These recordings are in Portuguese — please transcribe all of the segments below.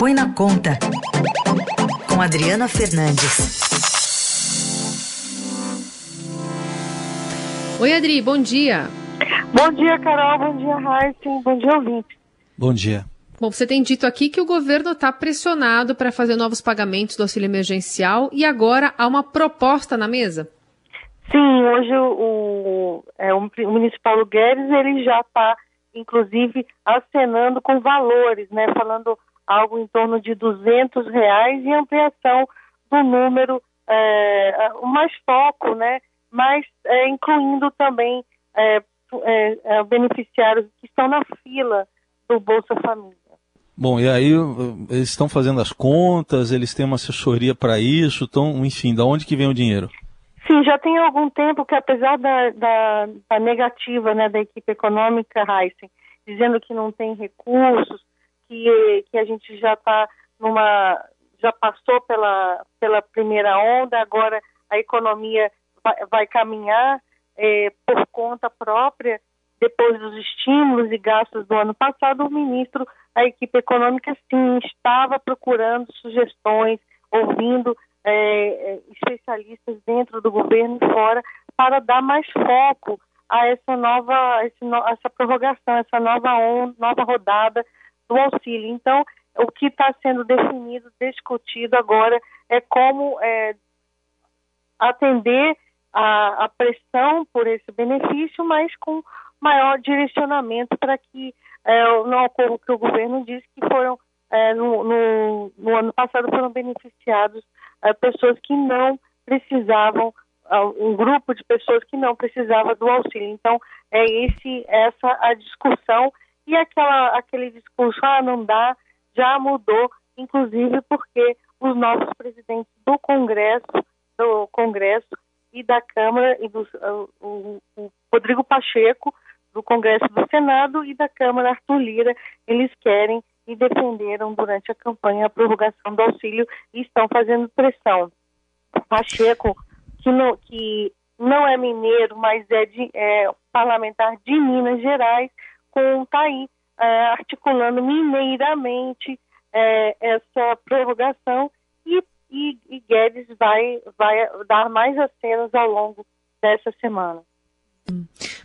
Põe na Conta, com Adriana Fernandes. Oi, Adri, bom dia. Bom dia, Carol. Bom dia, Raíssa. Bom dia, ouvinte. Bom dia. Bom, você tem dito aqui que o governo está pressionado para fazer novos pagamentos do auxílio emergencial e agora há uma proposta na mesa? Sim, hoje o, o, é, o ministro Paulo Guedes ele já está, inclusive, acenando com valores, né, falando algo em torno de 200 reais e ampliação do número, é, mais foco, né, mas é, incluindo também é, beneficiários que estão na fila do Bolsa Família. Bom, e aí eles estão fazendo as contas, eles têm uma assessoria para isso, então, enfim, da onde que vem o dinheiro? Sim, já tem algum tempo que apesar da, da, da negativa né, da equipe econômica Heisen, dizendo que não tem recursos, que, que a gente já está numa. já passou pela, pela primeira onda, agora a economia vai, vai caminhar é, por conta própria, depois dos estímulos e gastos do ano passado, o ministro, a equipe econômica, sim, estava procurando sugestões, ouvindo é, é especialistas dentro do governo e fora, para dar mais foco a essa nova, essa prorrogação, essa nova, on, nova rodada do auxílio. Então, o que está sendo definido, discutido agora, é como é, atender a, a, pressão por esse benefício, mas com maior direcionamento para que é, não ocorra o que o governo disse que foram é, no, no, no, ano passado foram beneficiados é, pessoas que não precisavam um grupo de pessoas que não precisava do auxílio. Então é esse essa a discussão e aquela aquele discurso ah não dá já mudou inclusive porque os novos presidentes do Congresso do Congresso e da Câmara e do o, o Rodrigo Pacheco do Congresso do Senado e da Câmara Arthur Lira, eles querem e defenderam durante a campanha a prorrogação do auxílio e estão fazendo pressão. Pacheco, que não, que não é mineiro, mas é, de, é parlamentar de Minas Gerais, com está aí é, articulando mineiramente é, essa prorrogação e, e, e Guedes vai, vai dar mais acenos ao longo dessa semana.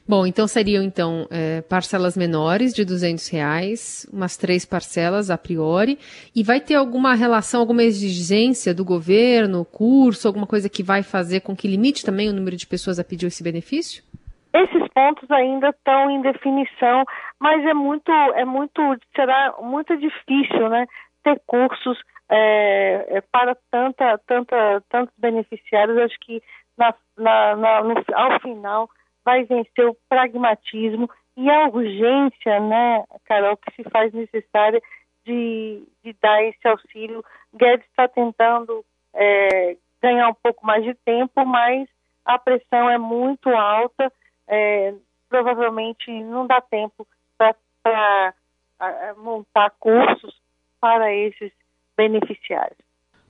Bom, então seriam então é, parcelas menores de 200 reais, umas três parcelas a priori, e vai ter alguma relação, alguma exigência do governo, curso, alguma coisa que vai fazer com que limite também o número de pessoas a pedir esse benefício? Esses pontos ainda estão em definição, mas é muito, é muito, será muito difícil, né, ter cursos é, é para tanta, tanta, tantos beneficiários. Acho que na, na, na no, ao final vai vencer o pragmatismo e a urgência, né, Carol, que se faz necessária de, de dar esse auxílio. Guedes está tentando é, ganhar um pouco mais de tempo, mas a pressão é muito alta, é, provavelmente não dá tempo para montar cursos para esses beneficiários.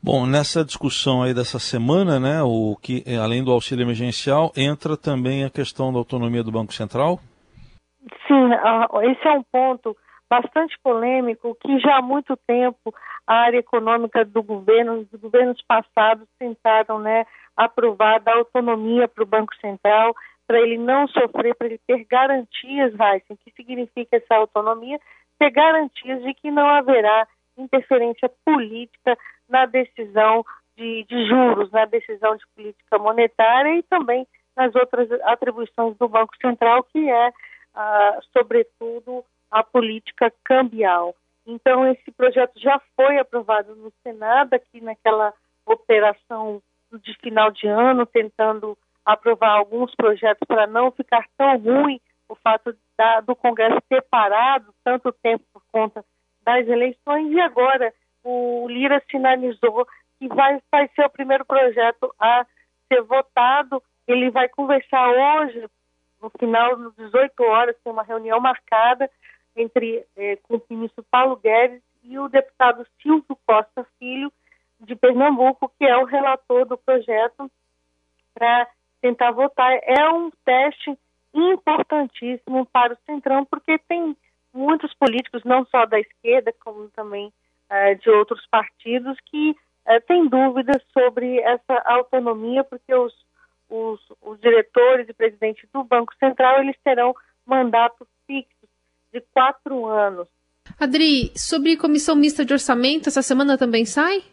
Bom, nessa discussão aí dessa semana, né, o que além do auxílio emergencial, entra também a questão da autonomia do Banco Central? Sim, esse é um ponto bastante polêmico que já há muito tempo a área econômica do governo, os governos passados tentaram, né, aprovar da autonomia para o Banco Central, para ele não sofrer, para ele ter garantias, Raíssa, o que significa essa autonomia? Ter garantias de que não haverá interferência política na decisão de, de juros, na decisão de política monetária e também nas outras atribuições do Banco Central, que é, ah, sobretudo, a política cambial. Então, esse projeto já foi aprovado no Senado, aqui naquela operação de final de ano, tentando aprovar alguns projetos para não ficar tão ruim o fato da, do Congresso ter parado tanto tempo por conta das eleições e agora o Lira sinalizou que vai, vai ser o primeiro projeto a ser votado. Ele vai conversar hoje, no final, das 18 horas, tem uma reunião marcada entre eh, com o ministro Paulo Guedes e o deputado Silvio Costa Filho, de Pernambuco, que é o relator do projeto, para tentar votar. É um teste importantíssimo para o Centrão, porque tem muitos políticos, não só da esquerda, como também uh, de outros partidos que uh, têm dúvidas sobre essa autonomia, porque os, os, os diretores e presidentes do Banco Central eles terão mandatos fixos de quatro anos. Adri, sobre comissão mista de orçamento, essa semana também sai?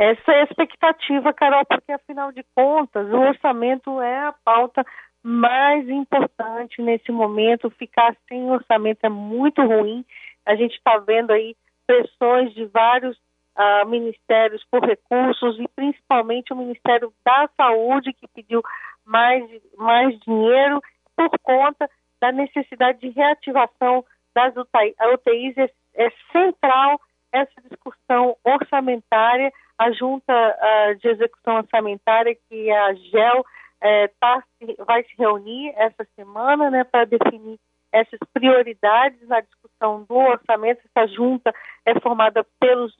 Essa é a expectativa, Carol, porque afinal de contas o orçamento é a pauta mais importante nesse momento. Ficar sem orçamento é muito ruim. A gente está vendo aí pressões de vários uh, ministérios por recursos e principalmente o Ministério da Saúde que pediu mais, mais dinheiro por conta da necessidade de reativação das UTIs. É, é central essa discussão orçamentária. A Junta uh, de Execução Orçamentária, que é a GEL, é, tá, vai se reunir essa semana né, para definir essas prioridades na discussão do orçamento. Essa junta é formada pelos,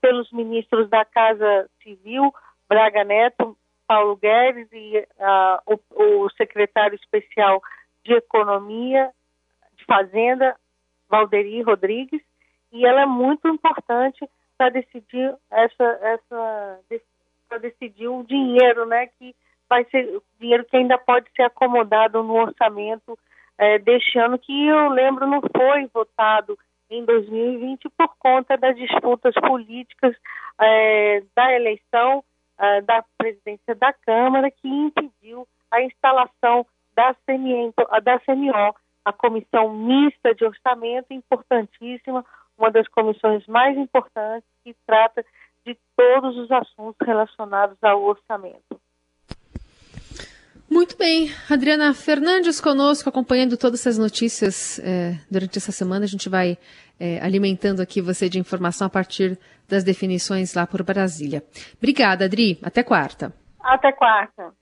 pelos ministros da Casa Civil, Braga Neto, Paulo Guedes e uh, o, o, secretário especial de Economia, de Fazenda, Valderi Rodrigues, e ela é muito importante para decidir essa, essa para decidir o dinheiro, né, que vai ser dinheiro que ainda pode ser acomodado no orçamento é, deste ano, que eu lembro não foi votado em 2020 por conta das disputas políticas é, da eleição é, da presidência da Câmara, que impediu a instalação da, CMO, da CMO, a Comissão Mista de Orçamento, importantíssima, uma das comissões mais importantes que trata de todos os assuntos relacionados ao orçamento. Muito bem. Adriana Fernandes conosco, acompanhando todas essas notícias é, durante essa semana. A gente vai é, alimentando aqui você de informação a partir das definições lá por Brasília. Obrigada, Adri. Até quarta. Até quarta.